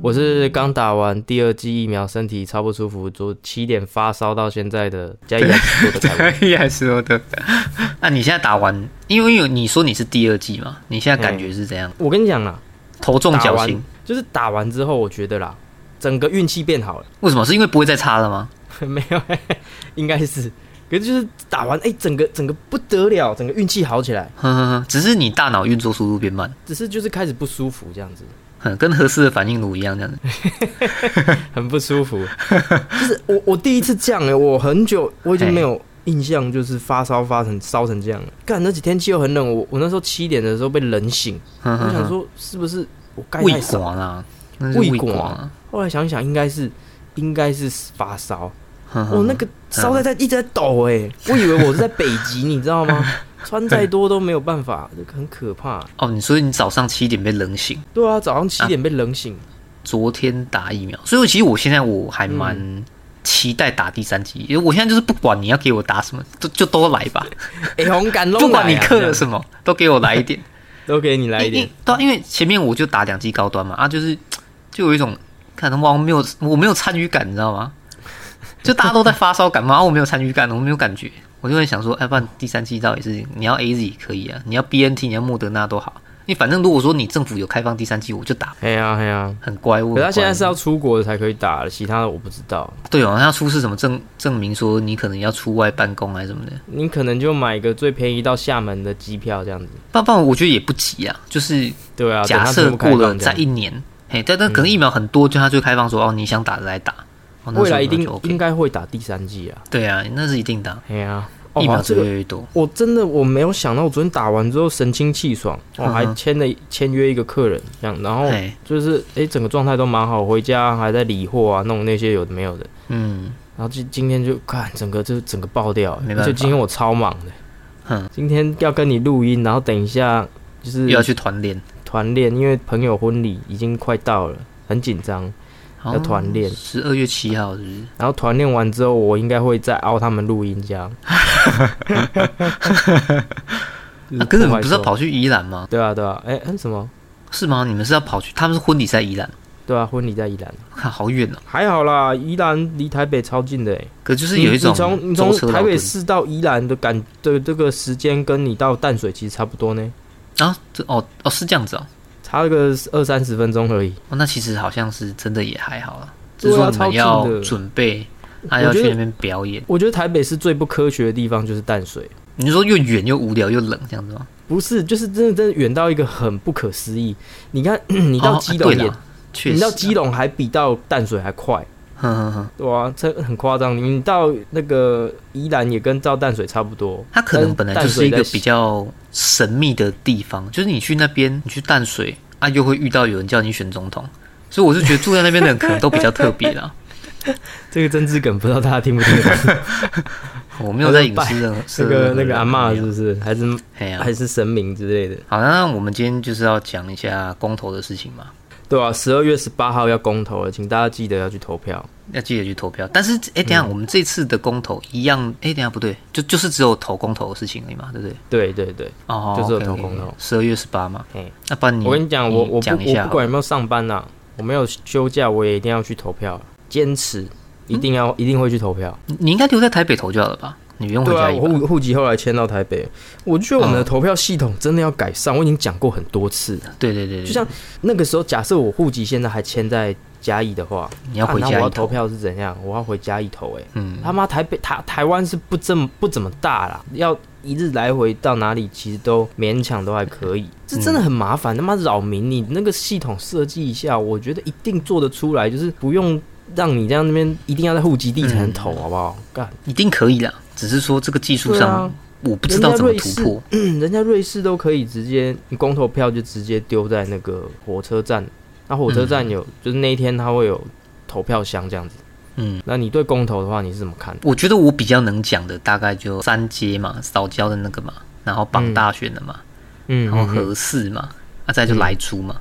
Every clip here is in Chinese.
我是刚打完第二剂疫苗，身体超不舒服，昨七点发烧到现在的加一还是我的。那你现在打完，因为有你说你是第二季嘛，你现在感觉是怎样？我跟你讲啦，头重脚轻，就是打完之后，我觉得啦，整个运气变好了。为什么？是因为不会再差了吗？没有，应该是，可是就是打完，哎、整个整个不得了，整个运气好起来，呵呵呵，只是你大脑运作速度变慢，只是就是开始不舒服这样子，很，跟合适的反应炉一样这样子。很不舒服。就是我我第一次这样哎、我很久我已经没有印象，就是发烧发成烧成这样了。干那几天气又很冷，我我那时候七点的时候被冷醒，我想说是不是我盖胃太少？寡啦，那是胃胃寡寡啊。后来想一想，应该是应该是发烧。呵呵哦，那个烧在在一直在抖哎、我以为我是在北极，你知道吗？穿再多都没有办法，这个很可怕。哦，你所以你早上七点被冷醒，对啊，早上七点被冷醒，昨天打疫苗，所以其实我现在我还蛮期待打第三剂，因为我现在就是不管你要给我打什么，就就都来吧，哎、红感动，不管你刻了什么，都给我来一点。都给你来一点因。对啊，因为前面我就打两剂高端嘛，啊，就是就有一种看他妈我没有我没有参与感，你知道吗？就大家都在发烧感冒，啊我没有参与感，我没有感觉，我就会想说，哎，不然第三期到底是你要 A Z 可以啊，你要 B N T，你要莫德纳都好，你反正如果说你政府有开放第三季，我就打，哎呀哎呀，很乖。我可是他现在是要出国的才可以打了，其他的我不知道。对哦，他要出示什么证证明说你可能要出外办公还是什么的，你可能就买一个最便宜到厦门的机票这样子。爸爸，我觉得也不急啊，就是对啊，假设过了开放这样在一年，嘿，但但可能疫苗很多，就他就开放说哦，你想打的来打，哦、未来一定应该会打第三剂啊。对啊，那是一定的啊，哎呀，疫苗越来越多。我真的我没有想到，我昨天打完之后神清气爽，我、还签了签约一个客人，这样，然后，就是哎、整个状态都蛮好，回家还在理货啊，弄那些有的没有的，嗯，然后今今天就看整个就整个爆掉，没办法。而且今天我超忙的，哼，今天要跟你录音，然后等一下就是又要去团练，团练，因为朋友婚礼已经快到了，很紧张，要团练十二月七号是不是？然后团练完之后，我应该会再凹他们录音这样。就是啊，可是你们破坏手不是要跑去宜兰吗？对啊，对啊，哎、嗯，什么？是吗？你们是要跑去？他们是婚礼在宜兰，对啊，婚礼在宜兰，看好远哦。还好啦，宜兰离台北超近的哎，可就是有一种你从你从台北市到宜兰的感的这个时间，跟你到淡水其实差不多呢，啊，这哦哦是这样子哦。差个二三十分钟而已。哦，那其实好像是真的也还好了，只是说你们要准备，还要去那边表演。我觉得台北是最不科学的地方就是淡水，你是说又远又无聊又冷这样子吗？不是，就是真的真的远到一个很不可思议。你看，你到哦基隆也，你到基隆还比到淡水还快。哼哼哼，对啊，这很夸张。你到那个宜兰也跟到淡水差不多，它可能本来就是一个比较神秘的地方，就是你去那边，你去淡水啊，又会遇到有人叫你选总统，所以我是觉得住在那边的人可能都比较特别啦。这个政治梗不知道大家听不听得懂？我没有在影视任何 那个那个阿嬷是是不是？还是还是神明之类的？好，那我们今天就是要讲一下公投的事情嘛，对啊，十二月十八号要公投了，请大家记得要去投票。要记得去投票。但是，哎，等一下我们这次的公投一样，哎，等一下不对，就就是只有投公投的事情而已嘛，对不对？对对对，哦，就只有投公投十二月十八嘛。嘿，那不然你我跟你讲，我我不讲一下我不管有没有上班呐、我没有休假，我也一定要去投票，坚持一定要、一定会去投票。你你应该留在台北投就好了吧？你用回对啊？我户户籍后来迁到台北，我觉得我们的嗯投票系统真的要改善。我已经讲过很多次了，对对对，对就像那个时候，假设我户籍现在还迁在嘉义的话，你要回家我要投票是怎样？我要回嘉义投、欸，嗯，他妈台北台台湾是不这么不怎么大啦，要一日来回到哪里，其实都勉强都还可以。这真的很麻烦，他妈扰民！你那个系统设计一下，我觉得一定做得出来，就是不用让你这样那边一定要在户籍地才能投，好不好？干，一定可以啦。只是说这个技术上，我不知道怎么突破。嗯，人家瑞士都可以直接你公投票就直接丢在那个火车站，那火车站有、就是那一天它会有投票箱这样子。嗯，那你对公投的话，你是怎么看？我觉得我比较能讲的大概就三阶嘛，早教的那个嘛，然后绑大选的嘛，嗯，然后嗯合适嘛，啊，再就来出嘛。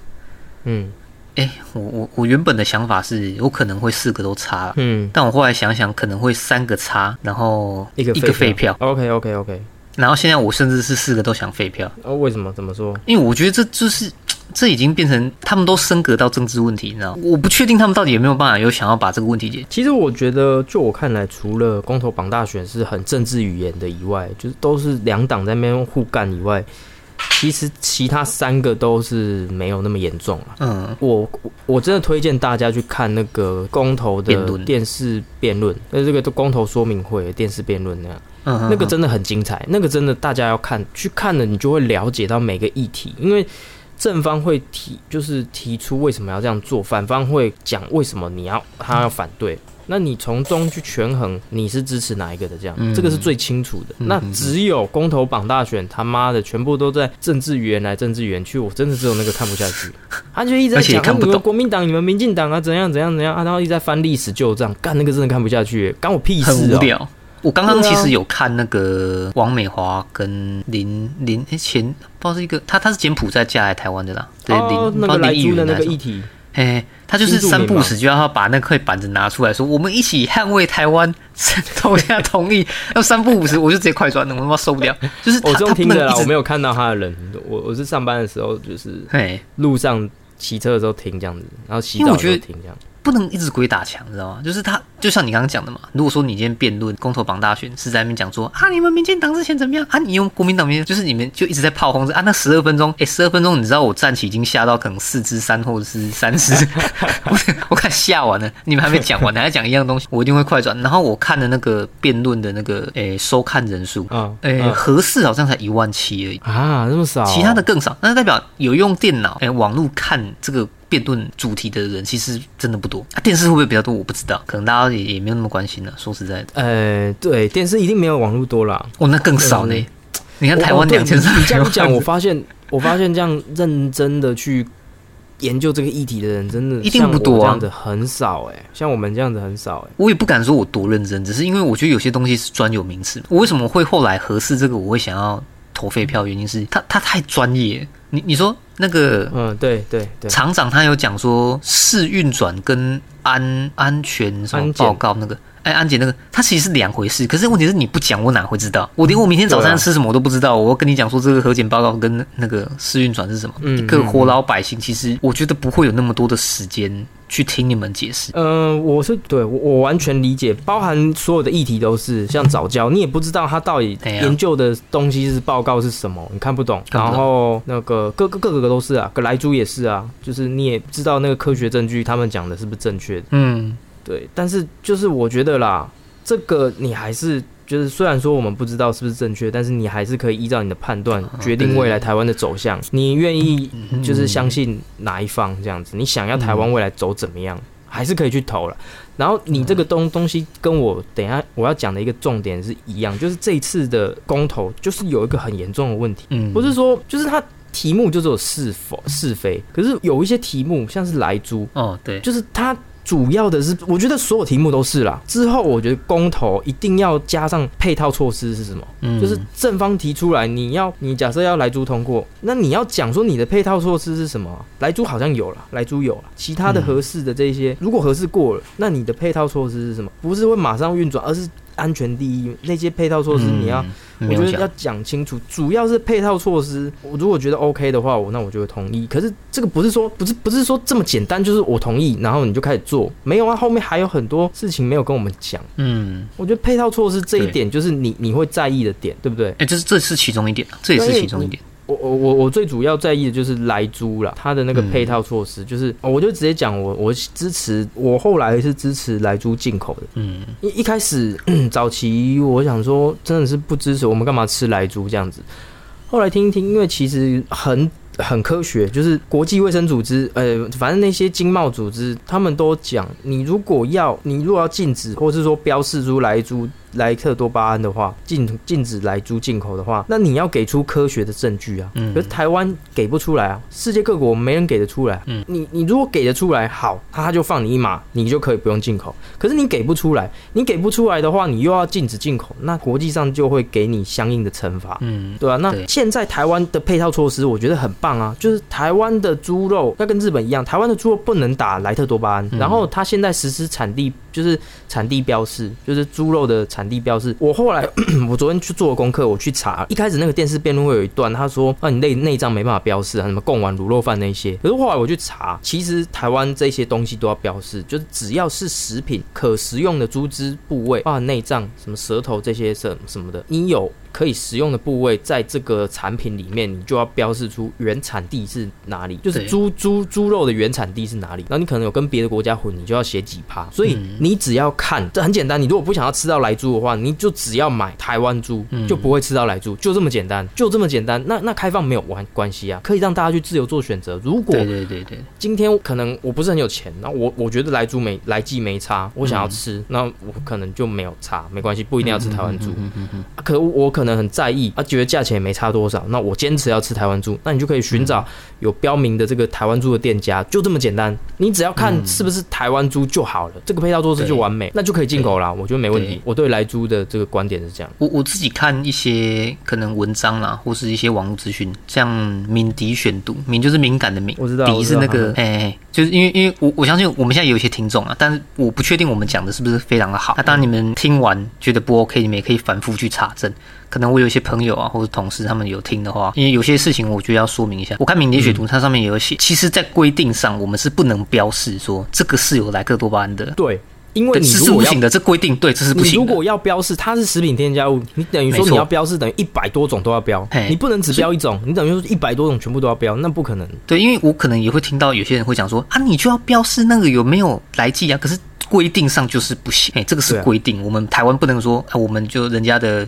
嗯，哎、我我我原本的想法是有可能会四个都插，嗯，但我后来想想可能会三个差，然后一个一个废票，OK OK OK，然后现在我甚至是四个都想废票，哦，为什么？怎么说？因为我觉得这就是。这已经变成他们都升格到政治问题，你知道吗？我不确定他们到底有没有办法有想要把这个问题解决。其实我觉得，就我看来，除了公投绑大选是很政治语言的以外，就是都是两党在那边互干以外，其实其他三个都是没有那么严重了。嗯，我我真的推荐大家去看那个公投的电视辩论，那，这个公投说明会电视辩论那样，嗯那个真的很精彩，那个真的大家要看，去看了你就会了解到每个议题，因为正方会提就是提出为什么要这样做，反方会讲为什么你要他要反对。那你从中去权衡你是支持哪一个的，这样、嗯这个是最清楚的。那只有公投榜大选，他妈的全部都在政治语言来政治语言去，我真的只有那个看不下去。他就一直在讲啊你们看不懂国民党、你们民进党啊怎样怎样怎样啊，然后一直在翻历史旧账，干那个真的看不下去，干我屁事哦、很无聊。我刚刚其实有看那个王美华跟林林诶前不知道是一个他他是柬埔寨嫁来台湾的啦，对林哦，不那个知道林的那个议题，嘿，他就是三不死就要他把那块板子拿出来说，我们一起捍卫台湾，投下同意。要三不五时我就直接快转了，我他妈受不了。就是他我这他种听的啦，我没有看到他的人，我我是上班的时候就是嘿，路上骑车的时候停这样子，然后洗澡的时候停这样。不能一直鬼打墙，知道吗？就是他，就像你刚刚讲的嘛。如果说你今天辩论公投榜大选是在那边讲说啊，你们民进党之前怎么样啊，你用国民党民就是你们就一直在炮轰着啊，那十二分钟，诶、1十二分钟，你知道我站起已经吓到可能四肢三或者是三支，我我看吓完了，你们还没讲完，你还讲一样东西，我一定会快转。然后我看的那个辩论的那个诶、收看人数，啊诶、啊合适好像才一万七而已。啊，那么少，其他的更少，那代表有用电脑、哎、网络看这个辩论主题的人，其实真的不多。啊、电视会不会比较多？我不知道，可能大家也也没有那么关心了。说实在的，呃，对，电视一定没有网络多啦。哦，那更少呢。嗯你看台湾两千三你这样讲，我发现，我发现这样认真的去研究这个议题的人，真的一定不多啊这样子很少哎、像我们这样子很少哎、我也不敢说我多认真，只是因为我觉得有些东西是专有名词。我为什么会后来合适这个，我会想要投废票，原因是他他太专业。你你说那个嗯，对对对，厂长他有讲说试运转跟安安全什么报告那个，哎，安检那个，他其实是两回事。可是问题是你不讲，我哪会知道？我连我明天早餐吃什么我都不知道。我要跟你讲说这个核检报告跟那个试运转是什么，嗯一个活老百姓，其实我觉得不会有那么多的时间去听你们解释。嗯，我是对我我完全理解，包含所有的议题都是像早教，你也不知道他到底研究的东西是报告是什么，你看不懂。然后那个各个各个都是啊，个莱猪也是啊，就是你也不知道那个科学证据他们讲的是不是正确的。嗯，对，但是就是我觉得啦，这个你还是就是虽然说我们不知道是不是正确，但是你还是可以依照你的判断决定未来台湾的走向。你愿意就是相信哪一方这样子？你想要台湾未来走怎么样，还是可以去投了。然后你这个东东西跟我等一下我要讲的一个重点是一样，就是这一次的公投就是有一个很严重的问题，嗯不是说就是它题目就只有是否是非，可是有一些题目像是莱猪，哦，对，就是它主要的是，我觉得所有题目都是啦。之后我觉得公投一定要加上配套措施是什么？嗯就是正方提出来，你要你假设要来租通过，那你要讲说你的配套措施是什么？来租好像有了，来租有了，其他的合适的这些，如果合适过了，那你的配套措施是什么？不是会马上运转，而是安全第一。那些配套措施你要。我觉得要讲清楚，主要是配套措施。我如果觉得 OK 的话，我那我就会同意。可是这个不是说不是不是说这么简单，就是我同意，然后你就开始做。没有啊，后面还有很多事情没有跟我们讲。嗯，我觉得配套措施这一点就是你你会在意的点，对不对？哎，这是这是其中一点，这也是其中一点。我我我我最主要在意的就是来猪啦，它的那个嗯配套措施，就是、哦我就直接讲我我支持，我后来是支持来猪进口的。嗯一一开始 早期我想说真的是不支持，我们干嘛吃来猪这样子？后来听一听，因为其实很很科学，就是国际卫生组织，呃，反正那些经贸组织，他们都讲，你如果要你如果要禁止，或是说标示出来猪莱特多巴胺的话，禁禁止来猪进口的话，那你要给出科学的证据啊。嗯可是台湾给不出来啊，世界各国没人给得出来。嗯你你如果给得出来，好，他就放你一马，你就可以不用进口。可是你给不出来，你给不出来的话，你又要禁止进口，那国际上就会给你相应的惩罚。嗯，对啊，那现在台湾的配套措施，我觉得很棒啊，就是台湾的猪肉要跟日本一样，台湾的猪肉不能打莱特多巴胺，嗯然后它现在实施产地就是产地标示，就是猪肉的产地标示。我后来 我昨天去做功课，我去查，一开始那个电视辩论会有一段，他说啊你内内脏没办法标示啊，什么贡丸卤肉饭那些，可是后来我去查，其实台湾这些东西都要标示，就是只要是食品可食用的猪只部位，啊内脏、什么舌头这些什什么的，你有可以食用的部位，在这个产品里面，你就要标示出原产地是哪里，就是猪猪猪肉的原产地是哪里。然后你可能有跟别的国家混，你就要写几趴。所以嗯你只要看，这很简单。你如果不想要吃到来猪的话，你就只要买台湾猪，嗯就不会吃到来猪，就这么简单，就这么简单。那那开放没有关关系啊，可以让大家去自由做选择。如果对对对对，今天可能我不是很有钱，那我我觉得来猪没来记没差，我想要吃，那我可能就没有差，没关系，不一定要吃台湾猪。可我可能很在意啊，觉得价钱也没差多少，那我坚持要吃台湾猪，那你就可以寻找有标明的这个台湾猪的店家，就这么简单。你只要看是不是台湾猪就好了，这个配套措施就完美，那就可以进口啦，我觉得没问题对。我对来猪的这个观点是这样。我我自己看一些可能文章啦，或是一些网络资讯，像敏迪选读，敏就是敏感的敏，我知道迪是那个，哎、就是因为因为我我相信我们现在有一些听众啊，但是我不确定我们讲的是不是非常的好。那当然你们听完觉得不 OK，你们也可以反复去查证。可能我有一些朋友啊，或者同事他们有听的话，因为有些事情我觉得要说明一下。我看敏捷学徒它上面也有写，其实在规定上我们是不能标示说这个是有莱克多巴胺的，对，因为对，你是是不行的，这规定对，这是不行。你如果要标示它是食品添加物，你等于说你要标示等于一百多种都要标。嘿，你不能只标一种，你等于说一百多种全部都要标，那不可能。对，因为我可能也会听到有些人会讲说啊，你就要标示那个有没有来记啊，可是规定上就是不行，哎、这个是规定，我们台湾不能说啊，我们就人家的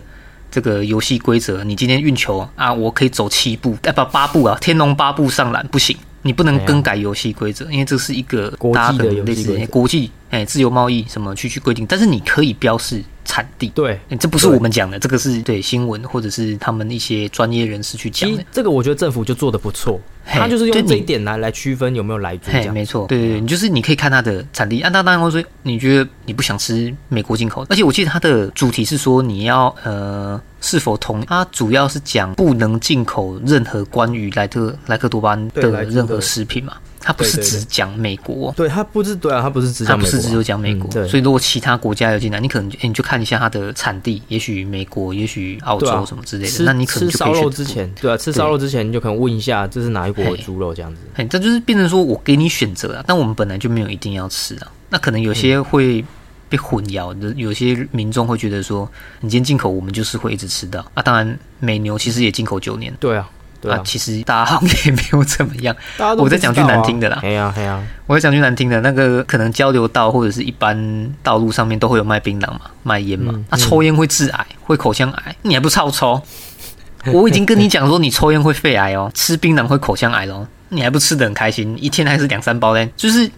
这个游戏规则，你今天运球啊，我可以走七步，哎、不八步啊，天龙八步上篮不行。你不能更改游戏规则，因为这是一个国际大家可的能类似国际哎自由贸易什么去去规定，但是你可以标示产地，对，哎这不是我们讲的，这个是对新闻或者是他们一些专业人士去讲的其实。这个我觉得政府就做的不错，嘿他就是用这一点来来区分有没有来猪这嘿，样。没错，对对对，你就是你可以看它的产地啊。那当然会说，你觉得你不想吃美国进口，而且我记得它的主题是说你要呃是否同，它主要是讲不能进口任何关于莱特莱克多巴胺的任何食品嘛，它不是只讲美国。对，它不是对啊，他不是只讲美国啊，它不是只有讲美国，所以如果其他国家有进来，你可能你就看一下它的产地，也许美国，也许澳洲什么之类的，吃那你可能吃烧肉之前，对啊，吃烧肉之前你就可能问一下这是哪一国的猪肉这样子。哎，这就是变成说我给你选择啊，但我们本来就没有一定要吃啊。那可能有些会被混淆的，有些民众会觉得说，你今天进口，我们就是会一直吃到。啊。当然，美牛其实也进口九年，对啊，对啊，其实大家好像也没有怎么样。大家都我在讲句难听的啦。哎呀哎呀，我在讲句难听的，那个可能交流道或者是一般道路上面都会有卖槟榔嘛，卖烟嘛。嗯，啊，抽烟会致癌，会口腔癌，你还不超抽？我已经跟你讲说，你抽烟会肺癌哦，吃槟榔会口腔癌哦，你还不吃的很开心，一天还是两三包嘞，就是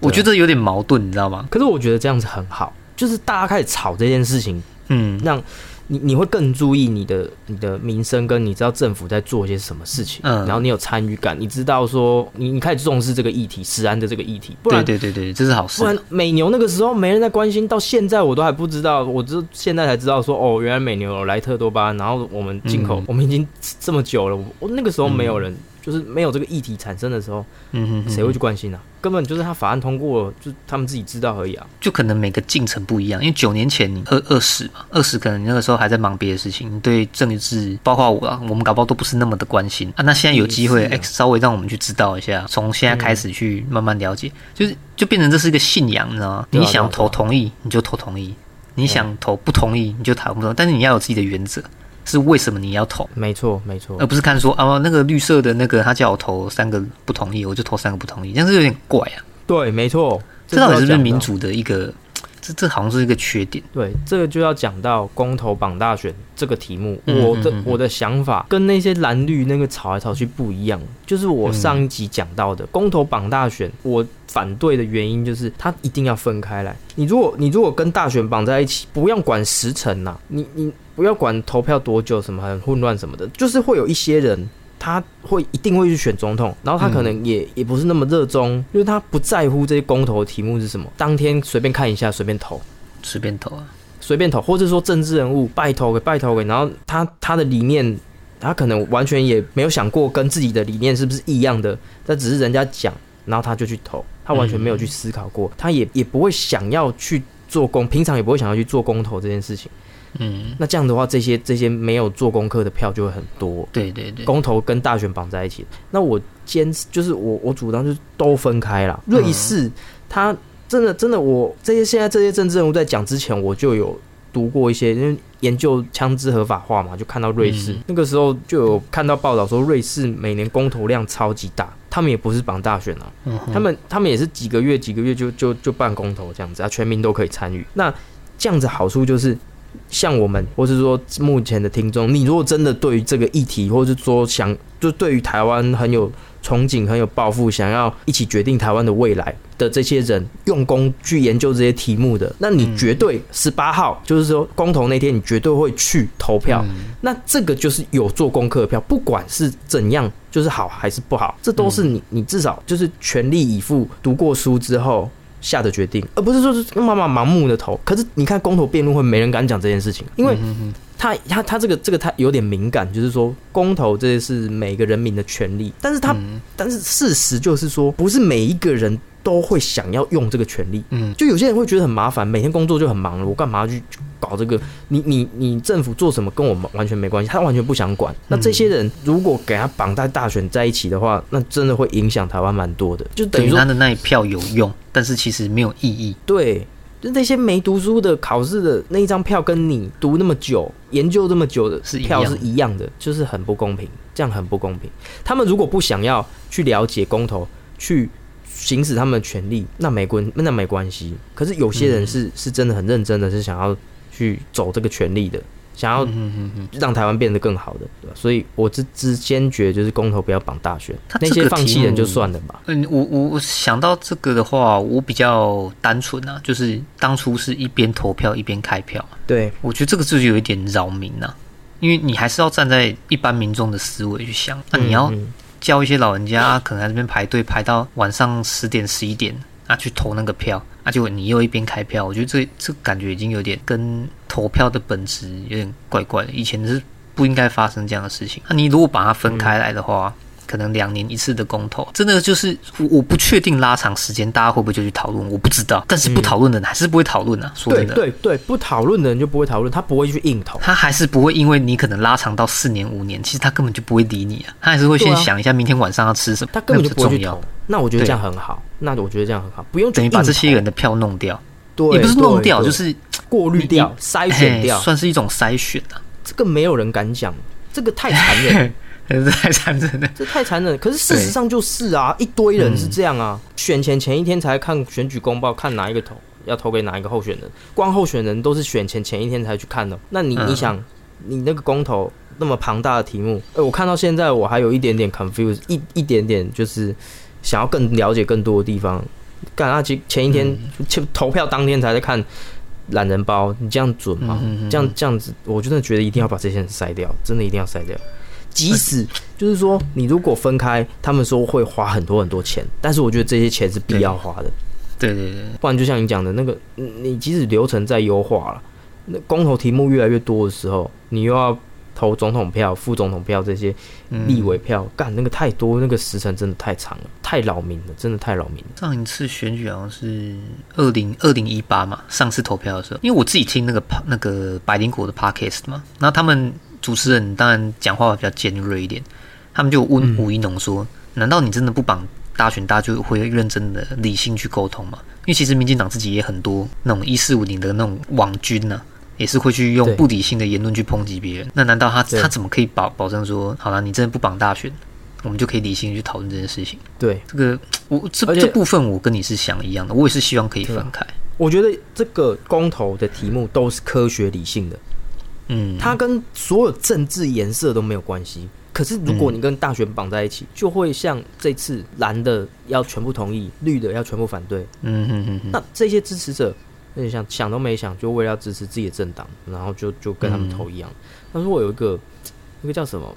我觉得有点矛盾，你知道吗？可是我觉得这样子很好，就是大家开始吵这件事情，嗯，让你你会更注意你的你的民生，跟你知道政府在做些什么事情，嗯然后你有参与感，你知道说你你开始重视这个议题，食安的这个议题，不对然对对对，这是好事不。然美牛那个时候没人在关心，到现在我都还不知道，我这现在才知道说哦，原来美牛有莱特多巴胺，然后我们进口，嗯我们已经这么久了，我我那个时候没有人，就是没有这个议题产生的时候，嗯哼哼谁会去关心啊？根本就是他法案通过了，就他们自己知道而已啊。就可能每个进程不一样，因为九年前你二二十嘛，二十可能你那个时候还在忙别的事情，你对政治，包括我啊，我们搞不好都不是那么的关心啊。那现在有机会，也是啊哎、稍微让我们去知道一下，从现在开始去慢慢了解，就是就变成这是一个信仰，你知道吗？啊你想投同意，你就投同意；你想投不同意，你就投不同意。但是你要有自己的原则，是为什么你要投，没错，没错而，不是看说啊那个绿色的那个他叫我投三个不同意，我就投三个不同意，这样是有点怪啊。对，没错，这到底是不是民？主的一个？这这这好像是一个缺点。对，这个就要讲到公投绑大选这个题目。嗯我的我的想法跟那些蓝绿那个吵来吵去不一样，就是我上一集讲到的、公投绑大选，我反对的原因就是它一定要分开来。你如果你如果跟大选绑在一起，不用管时辰呐、你你不要管投票多久，什么很混乱什么的，就是会有一些人。他会一定会去选总统，然后他可能也、也不是那么热衷，就是他不在乎这些公投的题目是什么，当天随便看一下，随便投。随便投啊，随便投，或者说政治人物拜投给拜投给，然后他他的理念，他可能完全也没有想过跟自己的理念是不是一样的，但只是人家讲，然后他就去投，他完全没有去思考过，他也也不会想要去做公，平常也不会想要去做公投这件事情。嗯，那这样的话，这些这些没有做功课的票就会很多。对对对，公投跟大选绑在一起，那我坚持就是我我主张就是都分开啦。瑞士，他真的真的我这些现在这些政治人物在讲之前，我就有读过一些，因为研究枪支合法化嘛，就看到瑞士、嗯。那个时候就有看到报道说，瑞士每年公投量超级大，他们也不是绑大选啊，嗯他们他们也是几个月几个月就就就办公投这样子啊，全民都可以参与。那这样子好处就是，像我们或是说目前的听众，你如果真的对于这个议题，或是说想就对于台湾很有憧憬、很有抱负，想要一起决定台湾的未来的这些人，用功去研究这些题目的，那你绝对十八号，就是说公投那天，你绝对会去投票。嗯那这个就是有做功课的票，不管是怎样，就是好还是不好，这都是你你至少就是全力以赴，读过书之后下的决定，而不是说是妈妈盲目的投。可是你看公投辩论会，没人敢讲这件事情，因为他他他这个这个他有点敏感，就是说公投这是每个人民的权利，但是他、嗯但是事实就是说，不是每一个人都会想要用这个权利。嗯就有些人会觉得很麻烦，每天工作就很忙了，我干嘛要去去搞这个？你你你政府做什么跟我们完全没关系，他完全不想管。那这些人如果给他绑在大选在一起的话，那真的会影响台湾蛮多的。就等于说他，的那一票有用，但是其实没有意义。对，就那些没读书的考试的那一张票，跟你读那么久、研究这么久的是一票是一样的，就是很不公平，这样很不公平。他们如果不想要去了解公投，去行使他们的权利，那没关那没关系。可是有些人是、是真的很认真的，是想要去走这个权利的，想要让台湾变得更好的，对吧？所以我之之坚决就是公投不要绑大选，他那些放弃人就算了吧。嗯，我我我想到这个的话，我比较单纯啊，就是当初是一边投票一边开票，对，我觉得这个就是有一点扰民呐、因为你还是要站在一般民众的思维去想，那、你要嗯嗯叫一些老人家、啊可能在这边排队排到晚上十点十一点啊去投那个票，啊结果你又一边开票，我觉得这这感觉已经有点跟投票的本质有点怪怪的，以前是不应该发生这样的事情。那、你如果把它分开来的话。可能两年一次的公投，真的就是我我不确定拉长时间，大家会不会就去讨论？我不知道，但是不讨论的人还是不会讨论啊。说对真的，对对，不讨论的人就不会讨论，他不会去硬投。他还是不会因为你可能拉长到四年五年，其实他根本就不会理你啊，他还是会先想一下明天晚上要吃什么，他根本就不会去投。那我觉得这样很好，那我觉得这样很好，不用等于把这些人的票弄掉，对也不是弄掉，就是过滤掉、筛选掉。算是一种筛选啊。这个没有人敢讲，这个太残忍，这 太残忍了。这太残忍。可是事实上就是啊，一堆人是这样嗯啊，选前前一天才看选举公报，看哪一个投要投给哪一个候选人，光候选人都是选前前一天才去看的。那你嗯你想，你那个公投那么庞大的题目，呃，我看到现在我还有一点点 confused，一一点点就是想要更了解更多的地方。干啊，前前一天嗯投票当天才在看懒人包，你这样准吗？嗯嗯嗯这样这样子，我真的觉得一定要把这些人筛掉，真的一定要筛掉。即使就是说，你如果分开，他们说会花很多很多钱，但是我觉得这些钱是必要花的，对对对，不然就像你讲的那个，嗯你即使流程再优化了，那公投题目越来越多的时候，你又要投总统票、副总统票这些嗯。立委票，干那个太多，那个时辰真的太长了，太扰民了，真的太扰民了。上一次选举好像是二零二零一八嘛，上次投票的时候，因为我自己听那个 pa- 那个百灵果的 podcast 嘛，然后他们主持人当然讲话比较尖锐一点，他们就问吴一农说：“难道你真的不绑大选，大家就会认真的理性去沟通吗？”因为其实民进党自己也很多那种一四五零的那种网军呢、也是会去用不理性的言论去抨击别人。那难道他他怎么可以保保证说，好了，你真的不绑大选，我们就可以理性去讨论这件事情？对，这个我这这部分我跟你是想一样的，我也是希望可以分开。我觉得这个公投的题目都是科学理性的，嗯，它跟所有政治颜色都没有关系。可是如果你跟大选绑在一起，就会像这次蓝的要全部同意，绿的要全部反对。嗯哼哼哼，那这些支持者，那你想想都没想，就为了要支持自己的政党，然后就就跟他们投一样。但是我有一个那个叫什么，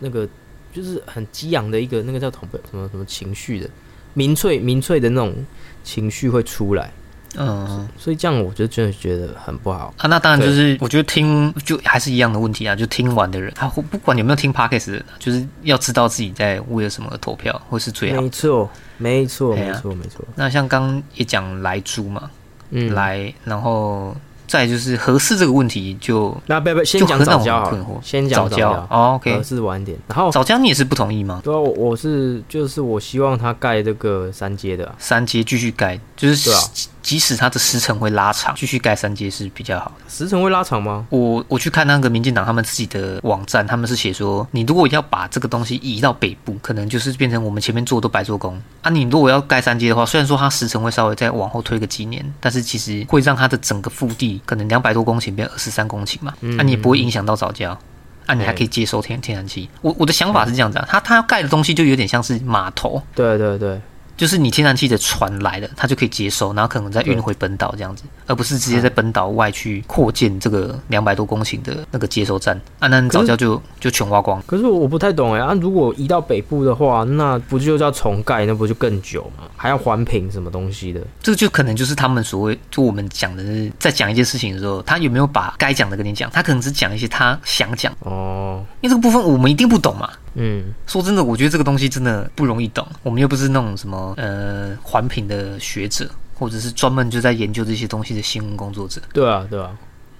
那个就是很激昂的一个那个叫什么什么什么情绪的民粹民粹的那种情绪会出来，嗯所以这样我就真的觉得很不好。啊，那当然就是我觉得听就还是一样的问题啊，就听完的人，他不管有没有听 podcast 的人啊，就是要知道自己在为了什么而投票，会是最好没。错，没错，没错，没错。那像刚刚也讲来猪嘛，嗯，来，然后再就是合适这个问题就那不不，先讲早教先讲早教，OK，合适晚一点。然后早教你也是不同意吗？对啊，我我是就是我希望他盖这个三阶的啊、三阶继续盖，就是对啊即即使它的时程会拉长，继续盖三阶是比较好的。时程会拉长吗？我我去看那个民进党他们自己的网站，他们是写说，你如果要把这个东西移到北部，可能就是变成我们前面做都白做工啊。你如果要盖三阶的话，虽然说它时程会稍微再往后推个几年，但是其实会让它的整个腹地可能两百多公顷变二十三公顷嘛，嗯啊，你也不会影响到早教。啊，你还可以接收天天然气。我我的想法是这样子啊，它它要盖的东西就有点像是码头，对对对，就是你天然气的船来了，它就可以接收，然后可能再运回本岛这样子，而不是直接在本岛外去扩建这个两百多公顷的那个接收站。啊，那早教就就全挖光。可是我不太懂哎啊，如果移到北部的话，那不就叫重盖，那不就更久吗？还要环评什么东西的？这个就可能就是他们所谓，就我们讲的是，在讲一件事情的时候，他有没有把该讲的跟你讲？他可能只讲一些他想讲，哦，因为这个部分我们一定不懂嘛。嗯，说真的，我觉得这个东西真的不容易懂。我们又不是那种什么呃环评的学者，或者是专门就在研究这些东西的新闻工作者。对啊，对啊，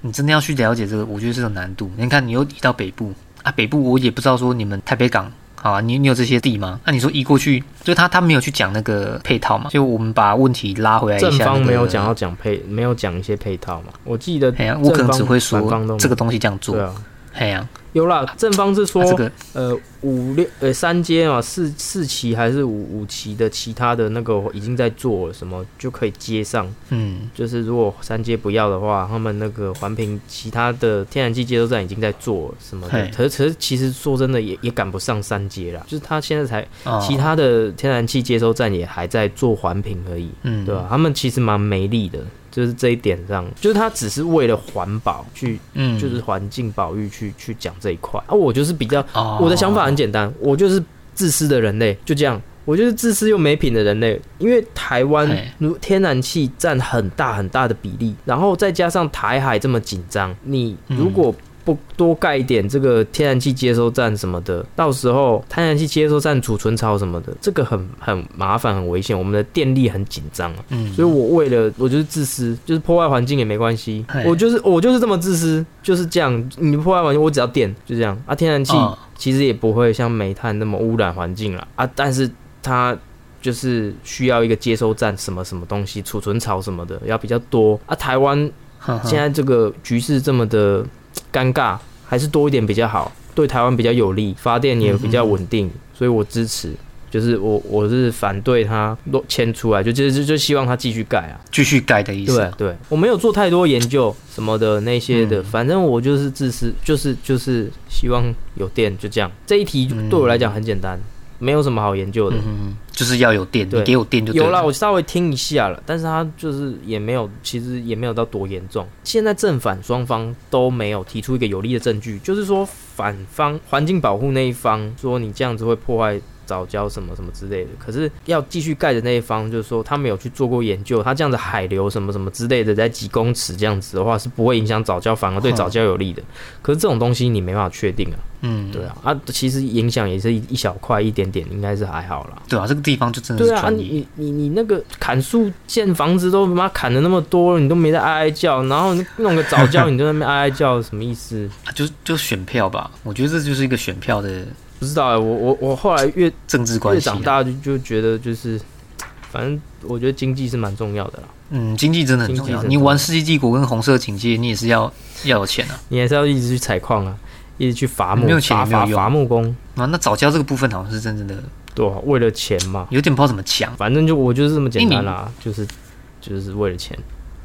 你真的要去了解这个，我觉得是有难度。你看，你又移到北部啊，北部我也不知道说你们台北港。好啊，你你有这些地吗？那、你说移过去，就他他没有去讲那个配套嘛？就我们把问题拉回来一下、正那个，方没有讲要讲配，没有讲一些配套嘛？我记得哎呀，我可能只会说这个东西这样做对。啊，有啦，正方是说、呃五六呃三阶嘛，四四期还是五五期的其他的那个已经在做了，什么就可以接上。嗯。就是如果三阶不要的话，他们那个环评其他的天然气接收站已经在做了什么的。嘿，可是可是其实说真的也也赶不上三阶啦，就是他现在才、哦。其他的天然气接收站也还在做环评而已，嗯。对吧、他们其实蛮没力的，就是这一点上，就是他只是为了环保去，嗯。就是环境保育去去讲这一块。啊，我就是比较哦我的想法很简单，我就是自私的人类，就这样。我就是自私又没品的人类，因为台湾如天然气占很大很大的比例，然后再加上台海这么紧张，你如果不多盖一点这个天然气接收站什么的，到时候天然气接收站储存槽什么的，这个很很麻烦很危险，我们的电力很紧张啊。嗯，所以我为了我就是自私，就是破坏环境也没关系，我就是我就是这么自私，就是这样。你破坏环境，我只要电，就这样啊。天然气哦其实也不会像煤炭那么污染环境了啊，但是它就是需要一个接收站，什么什么东西，储存槽什么的要比较多啊。台湾现在这个局势这么的尴尬，还是多一点比较好，对台湾比较有利，发电也比较稳定，所以我支持。就是我我是反对他落迁出来，就就就就希望他继续盖啊。继续盖的意思。对对，我没有做太多研究什么的那些的，嗯反正我就是自私，就是就是希望有电，就这样。这一题嗯对我来讲很简单，没有什么好研究的。就是要有电，对你给我电就对有啦，了。我稍微听一下了，但是他就是也没有，其实也没有到多严重。现在正反双方都没有提出一个有力的证据，就是说反方环境保护那一方说你这样子会破坏早教什么什么之类的，可是要继续盖的那一方就是说他没有去做过研究，他这样子海流什么什么之类的在几公尺这样子的话是不会影响早教，反而对早教有利的。可是这种东西你没办法确定啊，嗯，对啊，啊其实影响也是一一小块一点点，应该是还好啦。对啊，这个地方就真的对啊，啊是专业。你你你那个砍树建房子都他妈砍的那么多了，你都没在哀哀叫，然后弄个早教 你就在那边哀哀叫，什么意思？啊就就选票吧，我觉得这就是一个选票的不知道哎、我我我后来越政治关系啊。越长大就就觉得就是，反正我觉得经济是蛮重要的啦，嗯，经济真的很重要。你玩世纪帝国跟红色警戒，你也是要要有钱啊。你还是要一直去采矿啊，一直去伐木，没有钱没有用伐木工，啊，那早教这个部分好像是真正的对啊，为了钱嘛，有点不知道怎么讲。反正就我就是这么简单啦，就是就是为了钱。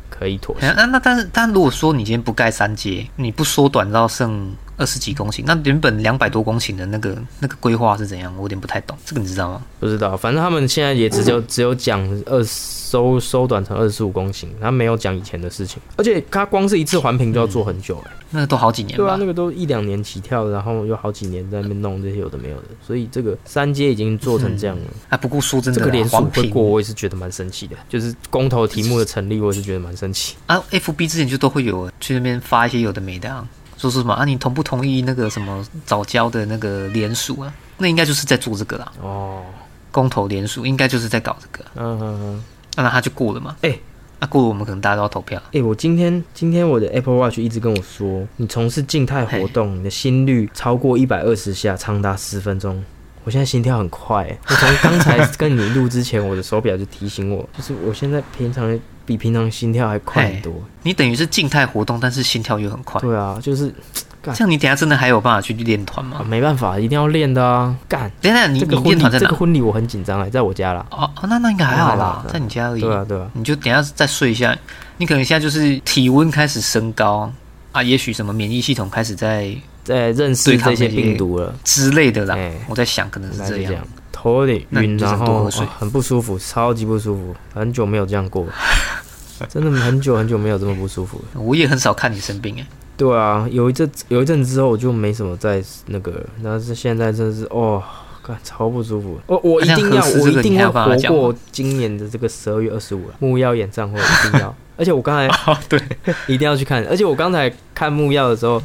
可以妥协。哎那那但是但如果说你今天不盖三阶，你不缩短到剩二十几公顷，那原本两百多公顷的那个那个规划是怎样？我有点不太懂，这个你知道吗？不知道，反正他们现在也只有只有讲二收收短成二十五公顷，他没有讲以前的事情，而且他光是一次环评就要做很久哎、那个都好几年吧，对啊，那个都一两年起跳，然后又好几年在那边弄这些有的没有的，所以这个三阶已经做成这样了，啊，不过说真的啦，这个连署会过，我也是觉得蛮生气的，就是公投题目的成立，我也是觉得蛮生气。啊，FB 之前就都会有去那边发一些有的没的啊，说是什么啊，你同不同意那个什么早教的那个联署啊？那应该就是在做这个啦，哦，公投联署应该就是在搞这个，嗯嗯嗯，啊那他就过了嘛。哎那、过了我们可能大家都要投票。哎、我今天今天我的 Apple Watch 一直跟我说，你从事静态活动，你的心率超过一百二十下，长达十分钟。我现在心跳很快、欸，我从刚才跟你录之前，我的手表就提醒我，就是我现在平常比平常心跳还快很多。你等于是静态活动，但是心跳又很快，对啊，就是干这样你等下真的还有办法去练团啊，吗？没办法，一定要练的啊，干。等一下你你这个婚礼练团在哪这个？婚礼我很紧张哎，在我家啦。哦哦，那那应该还好啦还好啦，在你家而已。对啊，对啊，你就等下再睡一下，你可能现在就是体温开始升高啊，也许什么免疫系统开始在在认识这些病毒了，之类的啦。哎我在想可能是这样。头有点晕，然后、很不舒服，超级不舒服，很久没有这样过，真的很久很久没有这么不舒服了。我也很少看你生病哎、对啊，有一阵有一阵之后我就没什么在那个了，但是现在真的是哦，干超不舒服。我我一定要我一定会这个你还有办法活过今年的这个十二月二十五了，木曜演唱会一定要，而且我刚才哦，对，一定要去看，而且我刚才看木曜的时候，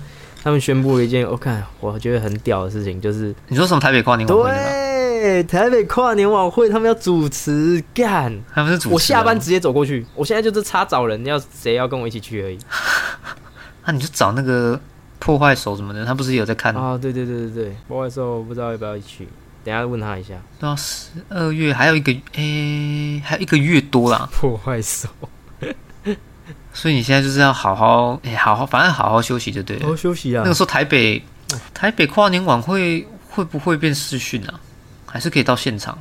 他们宣布了一件我看我觉得很屌的事情，就是你说什么台北跨年晚会？对台北跨年晚会他们要主持干。他们是主持人我下班直接走过去，我现在就是差找人，要谁要跟我一起去而已。那、你就找那个破坏手什么的，他不是也有在看？啊，对对对对对，不好意思，我不知道要不要一起去，等下问他一下。对啊，十二月还有一个诶、还有一个月多啦，破坏手，所以你现在就是要好好哎、好好，反正好好休息就对了。好好休息啊那个。时候台北台北跨年晚会会不会变视讯啊？还是可以到现场？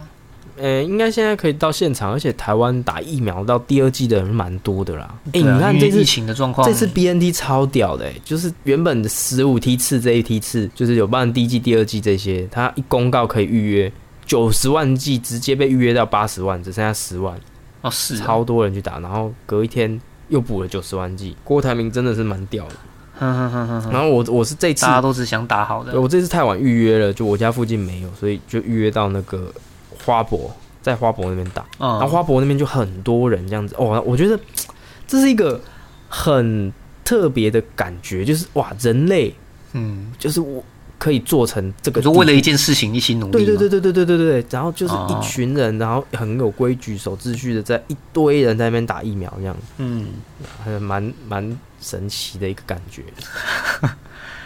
呃，应该现在可以到现场，而且台湾打疫苗到第二季的人蛮多的啦。哎、你看这次疫情的状况，这次 BNT 超屌的、欸，就是原本的十五梯次这一梯次，就是有办第一季、第二季这些，他一公告可以预约九十万剂，直接被预约到八十万，只剩下十万，哦是啊超多人去打，然后隔一天又补了九十万剂。郭台铭真的是蛮屌的。哼哼哼哼哼，然后我我是这次大家都只想打好的对，我这次太晚预约了，就我家附近没有，所以就预约到那个花博，在花博那边打。然后嗯，花博那边就很多人这样子，哦，我觉得 这是一个很特别的感觉，就是哇，人类嗯，就是我可以做成这个就为了一件事情一起努力，对对对，对对对对对，然后就是哦一群人，然后很有规矩、守秩序的，在一堆人在那边打疫苗，这样嗯，还蛮蛮神奇的一个感觉。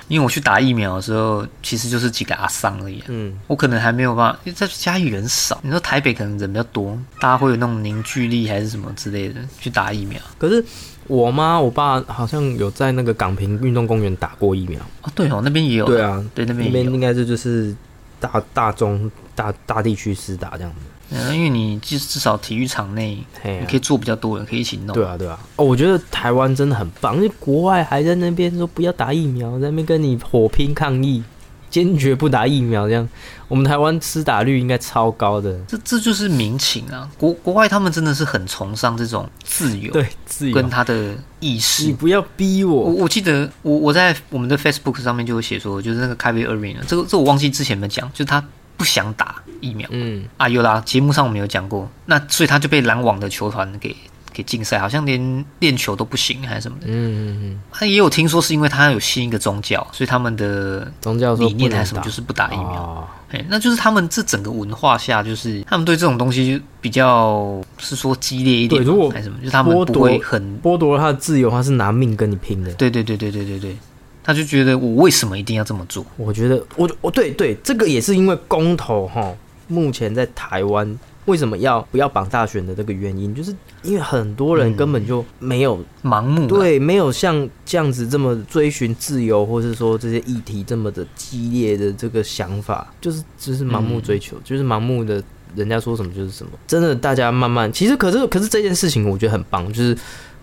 因为我去打疫苗的时候，其实就是几个阿桑而已啊、嗯，我可能还没有办法，因为在家里人少。你说台北可能人比较多，大家会有那种凝聚力还是什么之类的去打疫苗。可是我妈我爸好像有在那个港平运动公园打过疫苗。哦，对哦，那边也有。对，啊，对那边。那边应该是就是大大中大大地区施打这样子。嗯，因为你至至少体育场内，你可，以坐比较多人，可以一起弄。对啊，对啊。哦，我觉得台湾真的很棒，因为国外还在那边说不要打疫苗，在那边跟你火拼抗议，坚决不打疫苗这样。我们台湾施打率应该超高的，这这就是民情啊。国国外他们真的是很崇尚这种自由对自由。跟他的意识你。不要逼我我，我记得我我在我们的 Facebook 上面就有写说，就是那个凯比尔瑞呢，这个这我忘记之前有没有讲，就是他不想打疫苗嗯，啊，有啦，节目上我们有讲过，那所以他就被篮网的球团给给禁赛，好像连练球都不行还是什么的。嗯嗯嗯，他也有听说是因为他有信一个宗教，所以他们的宗教理念还是什么就是不打疫苗。哦哎、那就是他们这整个文化下，就是他们对这种东西就比较是说激烈一点，对如果还是什么，就是他们不剥夺会很剥夺了他的自由，他是拿命跟你拼的。对对对对对对对，他就觉得我为什么一定要这么做？我觉得，我我对对，这个也是因为公投哈，目前在台湾为什么要不要绑大选的这个原因，就是因为很多人根本就没有、盲目啊对，没有像这样子这么追寻自由，或是说这些议题这么的激烈的这个想法，就是就是盲目追求，就是盲目的。人家说什么就是什么，真的，大家慢慢，其实可是可是这件事情我觉得很棒，就是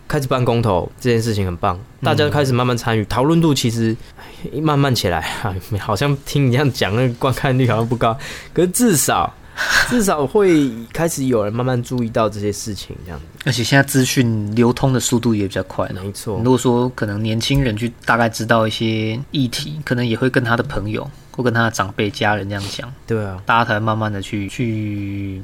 开始办公投这件事情很棒，大家开始慢慢参与，讨论度其实哎慢慢起来，好像听你这样讲，那个观看率好像不高，可是至少 至少会开始有人慢慢注意到这些事情，这样子。而且现在资讯流通的速度也比较快了。没错如，果说可能年轻人去大概知道一些议题，可能也会跟他的朋友或跟他的长辈、家人这样讲，对啊，大家才会慢慢的去去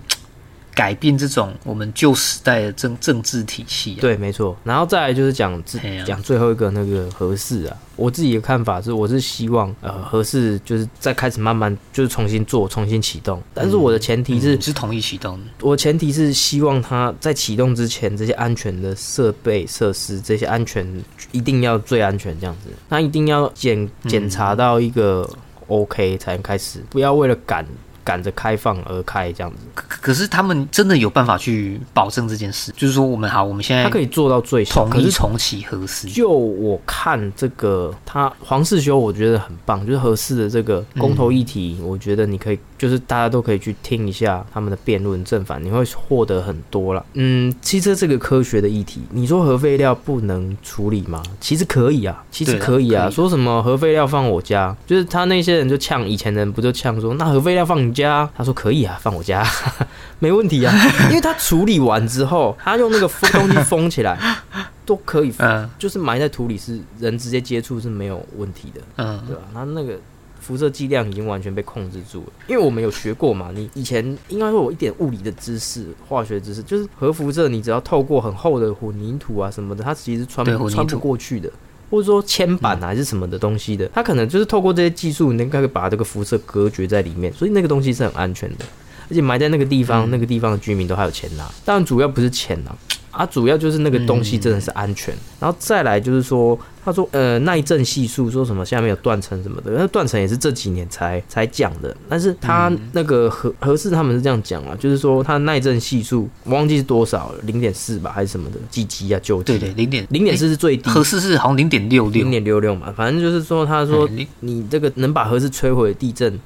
改变这种我们旧时代的政政治体系、啊。对，没错。然后再来就是讲讲最后一个那个合适啊，我自己的看法是，我是希望呃合适就是再开始慢慢就是重新做、重新启动，但是我的前提是嗯，是同意启动的。我前提是希望它在启动之前，这些安全的设备设施，这些安全一定要最安全这样子。那一定要检检查到一个 OK 才能开始，不要为了赶赶着开放而开这样子。可可是他们真的有办法去保证这件事，就是说我们好，我们现在他可以做到最小，统可重启合适。就我看这个，他黄世修我觉得很棒，就是合适的这个公投议题，我觉得你可以，就是大家都可以去听一下他们的辩论正反，你会获得很多了。嗯，汽车这个科学的议题，你说核废料不能处理吗？其实可以啊，其实可以啊。说什么核废料放我家，就是他那些人就呛，以前人不就呛说，那核废料放你家？他说可以啊，放我家。没问题啊，因为他处理完之后，他用那个封东西封起来，都可以嗯就是埋在土里是人直接接触是没有问题的，嗯对吧？那那个辐射剂量已经完全被控制住了，因为我们有学过嘛，你以前应该会有一点物理的知识、化学知识，就是核辐射，你只要透过很厚的混凝土啊什么的，它其实穿穿不过去的。或者说铅板啊还是什么的东西的，它可能就是透过这些技术，能够把这个辐射隔绝在里面，所以那个东西是很安全的。而且埋在那个地方，那个地方的居民都还有钱拿。当然，主要不是钱拿啊，主要就是那个东西真的是安全。然后再来就是说，他说呃耐震系数说什么下面有断层什么的，那断层也是这几年才才讲的。但是他那个合合适他们是这样讲啊，就是说它耐震系数我忘记是多少了，零点四吧还是什么的，几级啊九级？对对，零点零点四是最低，合适是好像零点六六零，点六六嘛，反正就是说他说你你这个能把核市摧毁的地震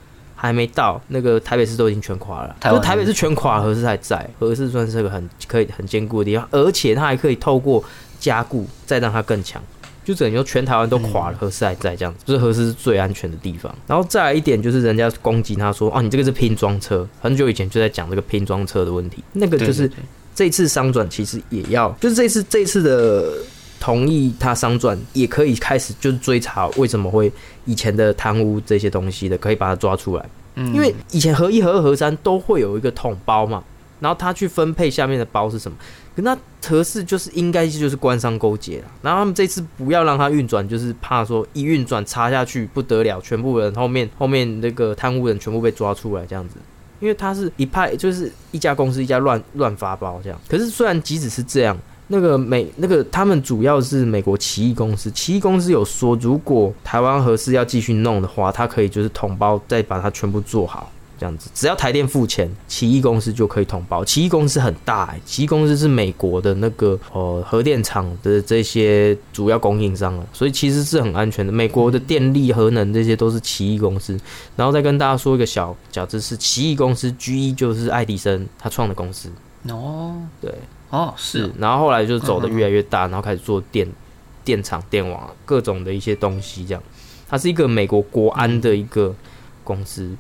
还没到，那个台北市都已经全垮了。就台北市全垮，核市还在，核市算是个很可以很坚固的地方，而且它还可以透过加固再让它更强。就等于说全台湾都垮了，核市还在这样子，就是核市是最安全的地方。然后再来一点就是人家攻击他说，哦，你这个是拼装车，很久以前就在讲这个拼装车的问题，那个就是这次商转其实也要，就是这次这次的同意他商转，也可以开始就是追查为什么会以前的贪污这些东西的，可以把它抓出来。嗯因为以前合一、合二、合三都会有一个统包嘛，然后他去分配下面的包是什么，可那合适就是应该就是官商勾结了。然后他们这次不要让它运转，就是怕说一运转插下去不得了，全部人后面后面那个贪污人全部被抓出来这样子。因为他是一派，就是一家公司一家乱乱发包这样。可是虽然即使是这样，那个美那个他们主要是美国奇异公司，奇异公司有说，如果台湾核适要继续弄的话，它可以就是统包再把它全部做好。这样子，只要台电付钱，奇异公司就可以统包。奇异公司很大、欸，奇异公司是美国的那个呃核电厂的这些主要供应商了，所以其实是很安全的。美国的电力、核能这些都是奇异公司。然后再跟大家说一个小小知识，奇异公司 G 一就是爱迪生他创的公司，哦对，哦是，然后后来就走的越来越大，然后开始做电电厂、电网各种的一些东西，这样。它是一个美国国安的一个公司，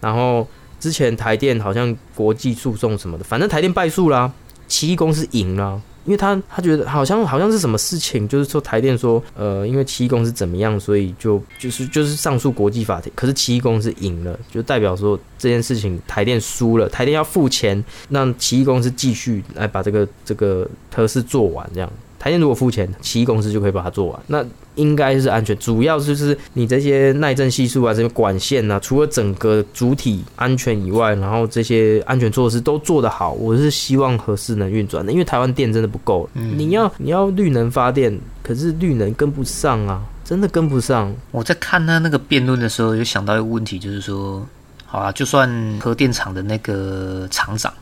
然后之前台电好像国际诉讼什么的，反正台电败诉啦，奇异公司赢啦。因为他他觉得好像好像是什么事情，就是说台电说，呃，因为奇异公司怎么样，所以就就是就是上诉国际法庭，可是奇异公司赢了，就代表说这件事情台电输了，台电要付钱，让奇异公司继续来把这个这个特试做完，这样。台电如果付钱，奇异公司就可以把它做完，那应该是安全。主要就是你这些耐震系数啊，这些管线啊，除了整个主体安全以外，然后这些安全措施都做得好，我是希望核适能运转的，因为台湾电真的不够。你要你要绿能发电，可是绿能跟不上啊，真的跟不上。我在看他那个辩论的时候，有想到一个问题，就是说，好啊，就算核电厂的那个厂长，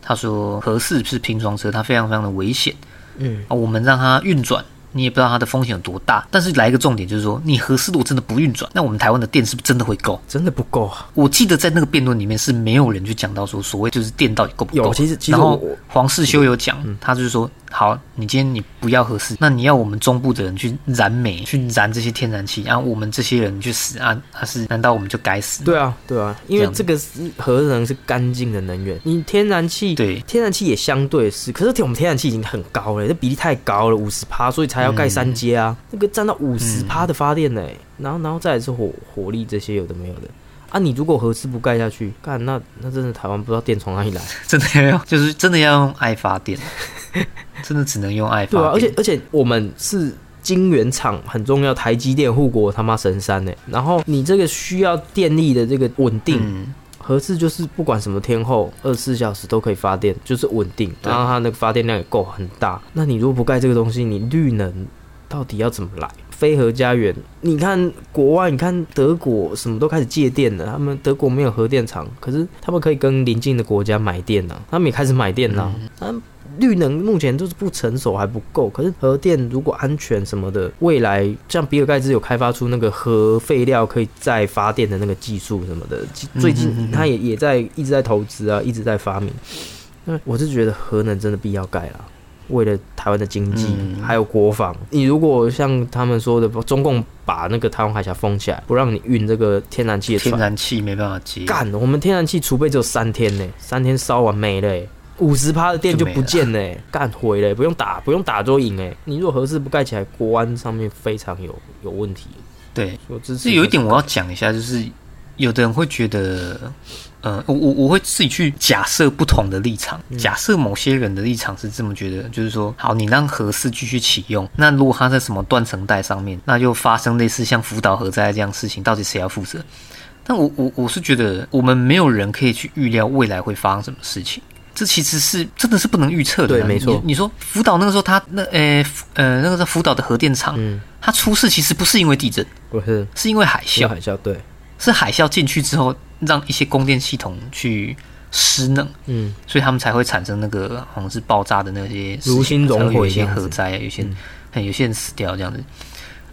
他说核四是拼装车，它非常非常的危险嗯，啊，我们让它运转。你也不知道它的风险有多大，但是来一个重点就是说，你核四如果真的不运转，那我们台湾的电是不是真的会够？真的不够啊。我记得在那个辩论里面是没有人去讲到说所谓就是电到底够不够。有其实其实然后黄世修有讲，他就是说好，你今天你不要核四，那你要我们中部的人去燃煤，去燃这些天然气，然后我们这些人去死啊？还是难道我们就该死？对啊，对啊，因为这个是核能是干净的能源，你天然气对天然气也相对是，可是我们天然气已经很高了，这比例太高了，五十趴，所以才要盖三阶啊，那个占到五十趴的发电呢、然后然后再来是火火力这些有的没有的。啊，你如果核四不盖下去，干那那真的台湾不知道电从哪里来。真的要就是真的要用爱发电，真的只能用爱发电。对啊，而且而且我们是晶圆厂很重要，台积电护国他妈神山呢。然后你这个需要电力的这个稳定，嗯，核四就是不管什么天候，二十四小时都可以发电，就是稳定，然后它那个发电量也够很大。那你如果不盖这个东西，你绿能到底要怎么来？非核家园，你看国外，你看德国什么都开始借电了，他们德国没有核电厂，可是他们可以跟邻近的国家买电呢、他们也开始买电了、他们绿能目前就是不成熟，还不够。可是核电如果安全什么的，未来像比尔盖茨有开发出那个核废料可以再发电的那个技术什么的，最近他也也在一直在投资啊，一直在发明。那我是觉得核能真的必要盖啦。为了台湾的经济、嗯。还有国防，你如果像他们说的，中共把那个台湾海峡封起来，不让你运这个天然气的船，天然气没办法接，干，我们天然气储备只有三天呢，三天烧完没了欸，五十趴的电就不见了欸，干毁了欸，不用打，不用打就赢哎。你如果核四不盖起来，国安上面非常有有问题。对，我支持。是有一点我要讲一下，就是有的人会觉得，呃，我我我会自己去假设不同的立场，假设某些人的立场是这么觉得，就是说，好，你让核四继续启用，那如果它在什么断层带上面，那就发生类似像福岛核灾这样事情，到底谁要负责？但我我我是觉得，我们没有人可以去预料未来会发生什么事情。这其实是真的是不能预测的啊。对没错你你说福岛那个时候他，那呃呃那个在福岛的核电厂，嗯，它出事其实不是因为地震，不是是因为海啸。海啸，对，是海啸进去之后，让一些供电系统去失能，嗯，所以他们才会产生那个好像是爆炸的那些如心熔毁才会有一些核灾，有一些嗯很有些人死掉这样子。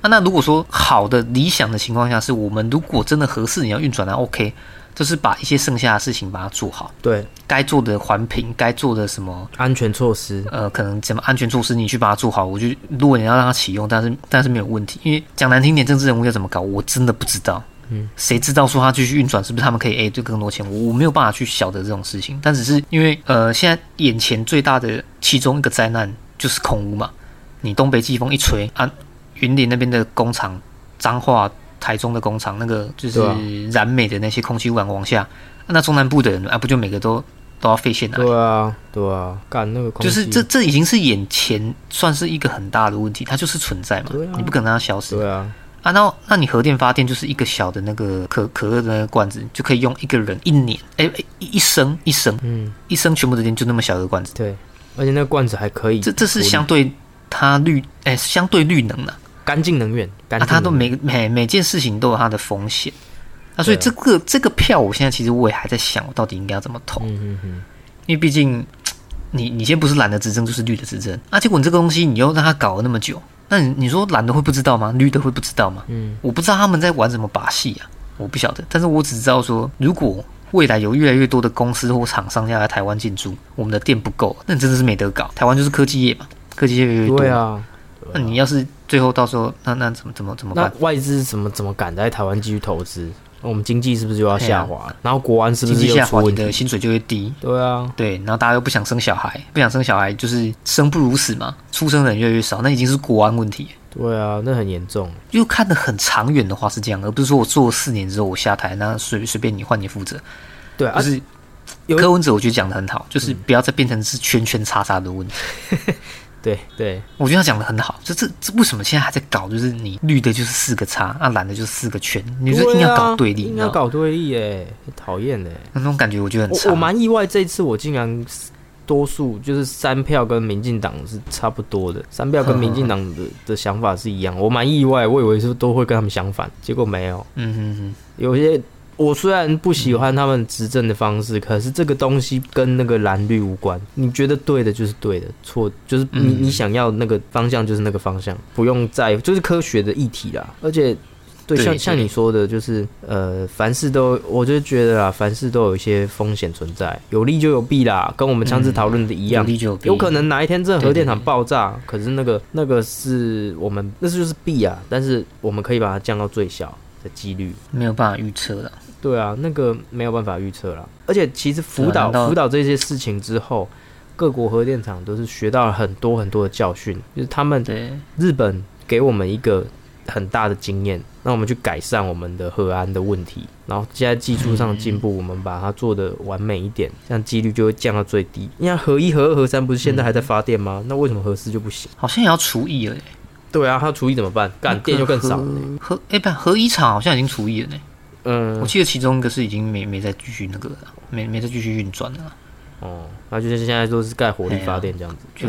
啊，那如果说好的理想的情况下，是我们如果真的合适你要运转那 OK，就是把一些剩下的事情把它做好，对，该做的环评，该做的什么安全措施，呃，可能什么安全措施，你去把它做好。我就，如果你要让它启用，但是但是没有问题，因为讲难听点，政治人物要怎么搞，我真的不知道。嗯，谁知道说它继续运转是不是他们可以 A 对更多钱？我我没有办法去晓得这种事情。但只是因为呃，现在眼前最大的其中一个灾难就是空屋嘛。你东北季风一吹啊，云林那边的工厂，彰化、台中的工厂，那个就是对啊燃煤的那些空气污染往下，啊那中南部的人啊，不就每个都都要废线来？对啊，对啊，干那个空就是这，这已经是眼前算是一个很大的问题，它就是存在嘛，啊你不可能让它消失对啊，啊。那那你核电发电就是一个小的那个可可乐的那个罐子，就可以用一个人一年，哎、哎一一升一升嗯，一升全部的电就那么小的罐子，对，而且那个罐子还可以，这这是相对它绿哎、相对绿能的、干净能源，干啊，净它都每每每件事情都有它的风险。啊，所以这个这个票，我现在其实我也还在想，我到底应该要怎么投。嗯嗯嗯，因为毕竟 你你先不是蓝的执政就是绿的执政啊，结果你这个东西你又让他搞了那么久，那你你说蓝的会不知道吗？绿的会不知道吗？嗯，我不知道他们在玩什么把戏啊，我不晓得，但是我只知道说，如果未来有越来越多的公司或厂商要来台湾进驻，我们的店不够，那你真的是没得搞。台湾就是科技业嘛，科技业越来越多，对啊，那你要是最后到时候那那怎么怎么怎么那办？外资怎么怎么敢在台湾继续投资？那我们经济是不是就要下滑？然后国安是不是又济下滑，你出问题？的薪水就会低。对啊，对，然后大家又不想生小孩，不想生小孩就是生不如死嘛，出生的人越来越少，那已经是国安问题。对啊，那很严重。就看得很长远的话是这样，而不是说我做了四年之后我下台，那随随便你换你负责。对啊就，是有柯文哲，我觉得讲的很好，就是不要再变成是圈圈叉叉的问题。对对，我觉得他讲的很好，就这这为什么现在还在搞？就是你绿的就是四个叉，啊蓝的就是四个圈，你就是硬要搞对立，啊硬要搞对立耶，很讨厌哎。那种感觉我觉得很差。我我蛮意外，这一次我竟然多数就是三票跟民进党是差不多的，三票跟民进党的 的想法是一样，我蛮意外，我以为是都会跟他们相反，结果没有。嗯哼哼，有些我虽然不喜欢他们执政的方式，可是这个东西跟那个蓝绿无关。你觉得对的就是对的，错就是你嗯你想要那个方向就是那个方向，不用再就是科学的议题啦。而且对，像像你说的，就是呃，凡事都，我就觉得啊，凡事都有一些风险存在，有利就有弊啦，跟我们上次讨论的一样。有利就有弊，有可能哪一天真的核电厂爆炸，可是那个那个是我们那是就是弊啊，但是我们可以把它降到最小的几率。没有办法预测了。对啊，那个没有办法预测了。而且其实福岛福岛这些事情之后，各国核电厂都是学到了很多很多的教训，就是他们对，日本给我们一个很大的经验，让我们去改善我们的核安的问题。然后现在技术上进步，我们把它做的完美一点，这样几率就会降到最低。你看核一、核二、核三不是现在还在发电吗？那为什么核四就不行？好像也要除以了耶。对啊，它除以怎么办？干电就更少了呢。核哎不，核一厂好像已经除以了呢。我嗯，记得其中一个是已经没没再继续那个了，没没再继续运转了，哦，那就是现在都是盖火力发电这样子。就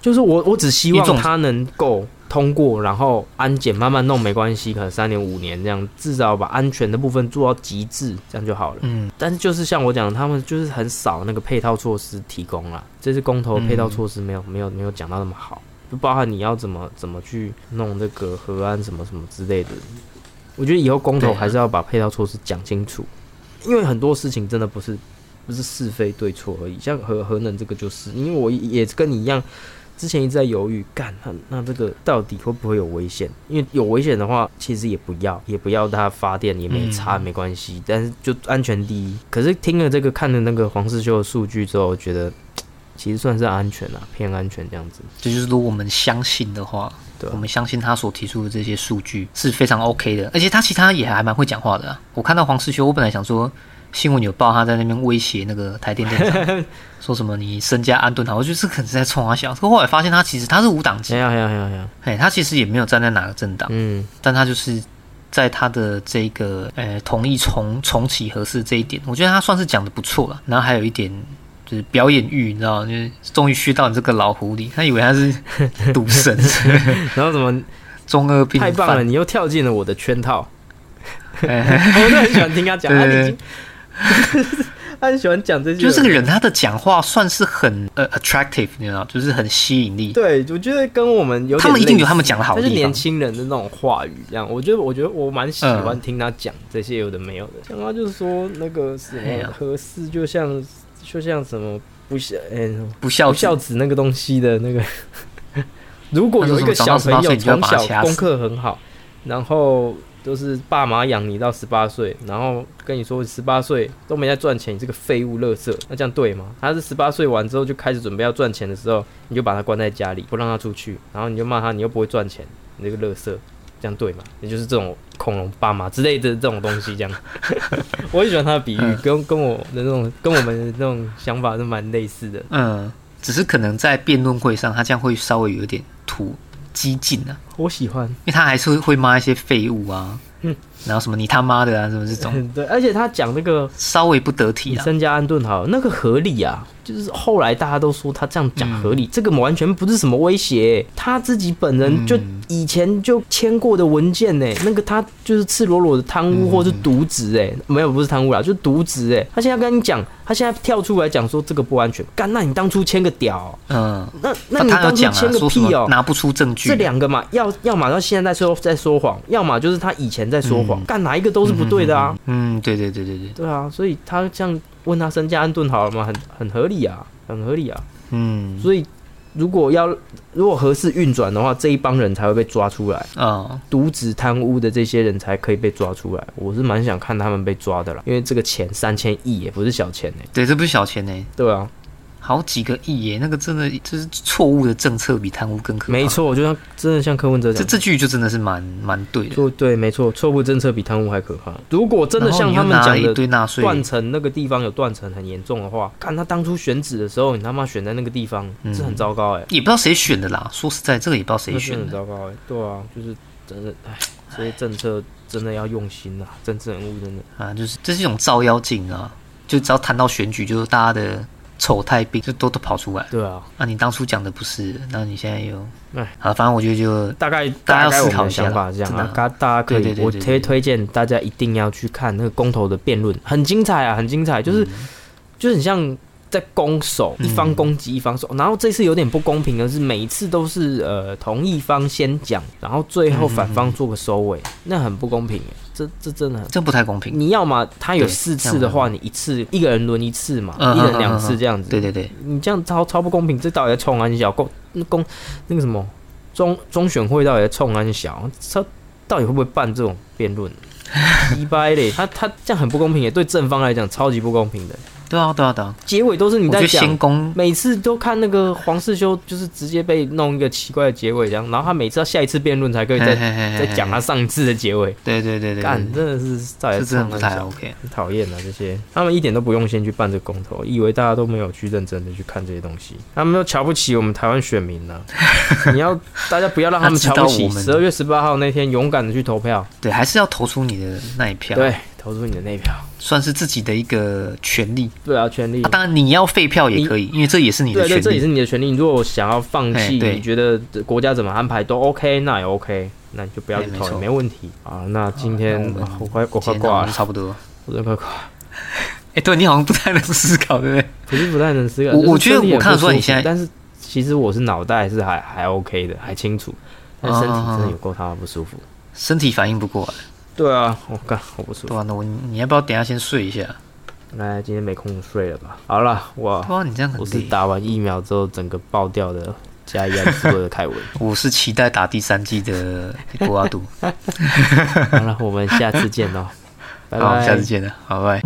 就是我我只希望它能够通过，然后安检慢慢弄没关系，可能三年五年这样，至少把安全的部分做到极致，这样就好了。嗯但是就是像我讲的，他们就是很少那个配套措施提供了。这次公投配套措施没有、没有没有讲到那么好，就包含你要怎么怎么去弄那个核安什么什么之类的。我觉得以后公投还是要把配套措施讲清楚，因为很多事情真的不是不是是非对错而已。像核核能这个就是，因为我也跟你一样，之前一直在犹豫，干那那这个到底会不会有危险？因为有危险的话，其实也不要，也不要它发电也没差，嗯没关系。但是就安全第一。可是听了这个看了那个黄世修的数据之后，我觉得其实算是安全啊，偏安全这样子。这就是如果我们相信的话，对啊我们相信他所提出的这些数据是非常 OK 的，而且他其他也还蛮会讲话的、啊。我看到黄世修，我本来想说新闻有报他在那边威胁那个台电店长，说什么你身家安顿好，我觉得这可能是在冲他笑。可后来发现他其实他是无党籍哎，呀哎呀哎呀哎呀，哎，他其实也没有站在哪个政党，嗯，但他就是在他的这个呃同意重重启合适这一点，我觉得他算是讲的不错了。然后还有一点就是表演欲，你知道吗，就是终于学到你这个老狐狸，他以为他是 赌神，然后怎么？中二病太棒了，你又跳进了我的圈套。哎。我都很喜欢听他讲，他对已经他很喜欢讲这些，就这个人，他的讲话算是很呃 attractive，你知道，就是很吸引力。对，我觉得跟我们有他们一定有他们讲的好他是年。轻人的那种话语，这样，我觉得，我觉得我蛮喜欢嗯。听他讲这些有的没有的。讲他就是说那个什么合适，就像就像什么不孝，嗯、不孝子不孝子那个东西的那个。如果有一个小朋友从长到18岁你就要把他小功课很好，然后都是爸妈养你到十八岁，然后跟你说十八岁都没在赚钱，你这个废物垃圾，那这样对吗？他是十八岁完之后就开始准备要赚钱的时候，你就把他关在家里，不让他出去，然后你就骂他，你又不会赚钱，你这个垃圾，这样对嘛？也就是这种恐龙爸妈之类的这种东西，这样。我很喜欢他的比喻，嗯跟跟我的那种跟我们的那种想法是蛮类似的。嗯，只是可能在辩论会上，他这样会稍微有点突激进啊，我喜欢，因为他还是会会骂一些废物啊，嗯然后什么你他妈的啊，什么这种。对，而且他讲那个稍微不得体啊。你身家安顿好，那个合理啊，就是后来大家都说他这样讲合理，这个完全不是什么威胁、他自己本人就嗯。以前就签过的文件呢、那个他就是赤裸裸的贪污或是渎职哎，没有不是贪污啦，就是渎职哎，他现在跟你讲，他现在跳出来讲说这个不安全，干，那你当初签个屌，嗯，那那你他当初签个屁哦、么拿不出证据，这两个嘛，要要么他现在在说在说谎，要么就是他以前在说谎，干、哪一个都是不对的啊。嗯，对对对对对，对啊，所以他这样问他身家安顿好了吗？很很合理啊，很合理啊。嗯。所以如果要如果合适运转的话，这一帮人才会被抓出来，啊，渎职贪污的这些人才可以被抓出来。我是蛮想看他们被抓的啦，因为这个钱三千亿也不是小钱呢、对，这不是小钱呢，对啊，好几个亿耶，那个真的就是错误的政策比贪污更可怕。没，错，我就像真的像柯文哲讲。这这句就真的是蛮蛮对的。说对，没错，错误政策比贪污还可怕。如果真的像他们讲的堆纳税，断层那个地方有断层很严重的话，看他当初选址的时候，你他妈选在那个地方，嗯是很糟糕哎、也不知道谁选的啦。说实在，这个也不知道谁选的。的很糟糕哎、对啊，就是真的，哎，这些政策真的要用心啊，政治人物真的。啊，就是这是一种照妖镜啊，就只要谈到选举，就是大家的丑态病就都都跑出来。对啊，那、你当初讲的不是，那你现在又哎，啊，反正我觉得就大概大家思考一下吧是这样真的。啊，啊大大家可以，对对对对我推推荐大家一定要去看那个公投的辩论，很精彩啊，很精彩，就是、嗯。就是很像在攻守，嗯一方攻击一方守。然后这次有点不公平的是，每一次都是呃同一方先讲，然后最后反方做个收尾，那很不公平耶。这这真的很。这不太公平。你要么他有四次的话，你一次一个人轮一次嘛，嗯一人两次这样子。对对对，你这样超超不公平，这到底在冲安小公那公那个什么中中选会到底在冲安小，他到底会不会办这种辩论？一掰嘞，他他这样很不公平耶，对正方来讲超级不公平的。对啊对啊对啊，结尾都是你在讲每次都看那个黄世修，就是直接被弄一个奇怪的结尾这样，然后他每次要下一次辩论才可以再再再讲他上一次的结尾，对对对对，干真的是到底是真的不太冲安小 OK。很讨厌啊！这些他们一点都不用心去办这个公投，以为大家都没有去认真的去看这些东西，他们都瞧不起我们台湾选民呢、你要大家不要让他们瞧不起。我们十二月十八号那天，勇敢的去投票，对，还是要投出你的那一票，，对，投出你的那一票，算是自己的一个权利。对啊，权利啊、。当然你要废票也可以，因为这也是你的对对，权这也是。你的权利。你如果想要放弃，你觉得国家怎么安排都 OK，那也 OK，那你就不要去投，哎没没问题啊。那今天那我们啊我快我快挂了，差不多。我真的快挂了。哎、对你好像不太能思考，对不对？不是不太能思考。我我觉得我看得出来你现在但是其实我是脑袋是还还 OK 的，还清楚，但身体哦真的有够他妈不舒服。身体反应不过来。对啊，我干我不舒服。对啊，那我你要不要等下先睡一下？那今天没空睡了吧？好了，我对啊，你这样很我是。打完疫苗之后整个爆掉的加一安斯的凯文。我是期待打第三季的博阿杜。好了，我们下次见喽，拜好，拜。下次见了，好拜。